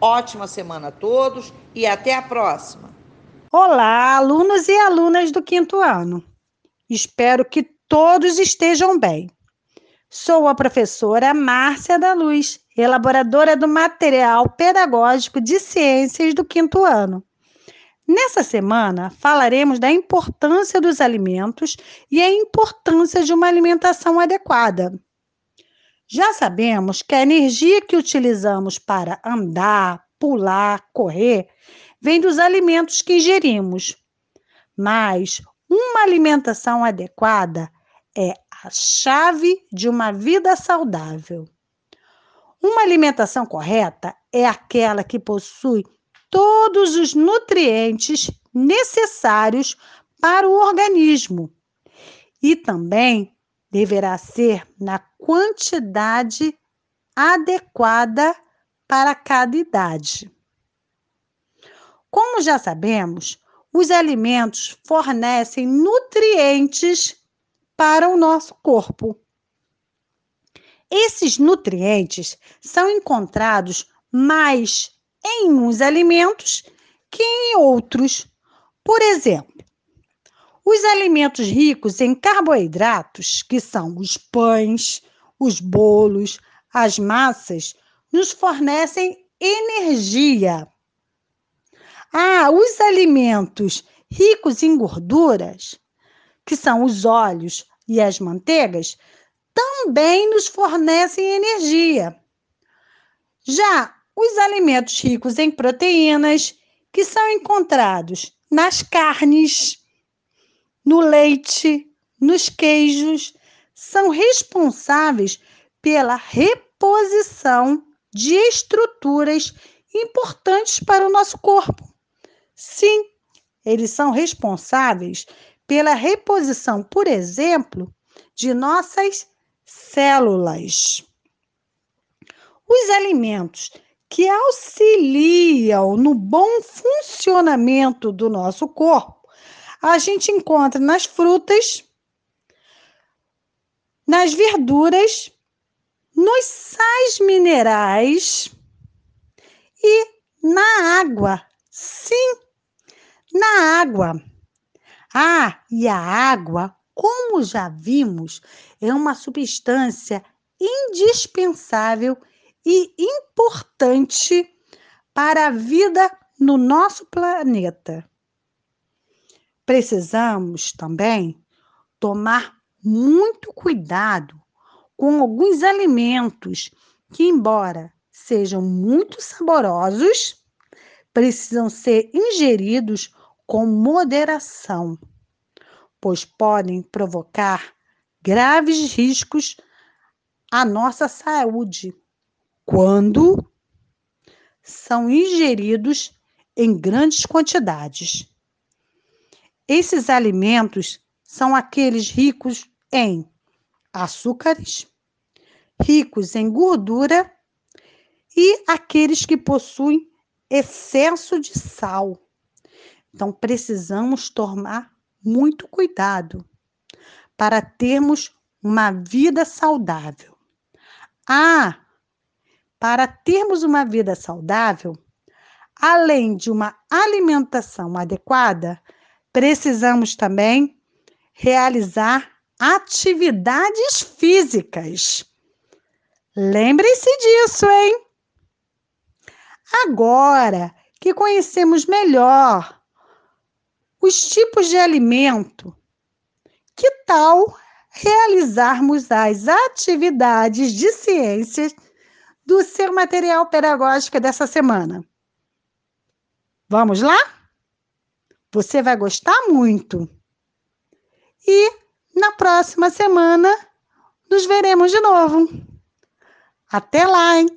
Ótima semana a todos e até a próxima. Olá, alunos e alunas do quinto ano. Espero que todos estejam bem. Sou a professora Márcia da Luz, elaboradora do material pedagógico de ciências do quinto ano. Nessa semana, falaremos da importância dos alimentos e a importância de uma alimentação adequada. Já sabemos que a energia que utilizamos para andar, pular, correr, vem dos alimentos que ingerimos. Mas uma alimentação adequada é a chave de uma vida saudável. Uma alimentação correta é aquela que possui todos os nutrientes necessários para o organismo e também deverá ser na quantidade adequada para cada idade. Como já sabemos, os alimentos fornecem nutrientes para o nosso corpo. Esses nutrientes são encontrados mais em uns alimentos que em outros. Por exemplo, os alimentos ricos em carboidratos, que são os pães, os bolos, as massas, nos fornecem energia. Ah, os alimentos ricos em gorduras, que são os óleos e as manteigas, também nos fornecem energia. Já os alimentos ricos em proteínas, que são encontrados nas carnes, no leite, nos queijos, são responsáveis pela reposição de estruturas importantes para o nosso corpo. Sim, eles são responsáveis pela reposição, por exemplo, de nossas células. Os alimentos que auxiliam no bom funcionamento do nosso corpo a gente encontra nas frutas, nas verduras, nos sais minerais e na água. Sim, na água. Ah, e a água, como já vimos, é uma substância indispensável e importante para a vida no nosso planeta precisamos também tomar muito cuidado com alguns alimentos que, embora sejam muito saborosos, precisam ser ingeridos com moderação, pois podem provocar graves riscos à nossa saúde quando são ingeridos em grandes quantidades. Esses alimentos são aqueles ricos em açúcares, ricos em gordura e aqueles que possuem excesso de sal. Então, precisamos tomar muito cuidado para termos uma vida saudável. Ah, para termos uma vida saudável, além de uma alimentação adequada, precisamos também realizar atividades físicas. Lembrem-se disso, hein? Agora que conhecemos melhor os tipos de alimento, que tal realizarmos as atividades de ciências do seu material pedagógico dessa semana? Vamos lá? Você vai gostar muito. E na próxima semana nos veremos de novo. Até lá, hein?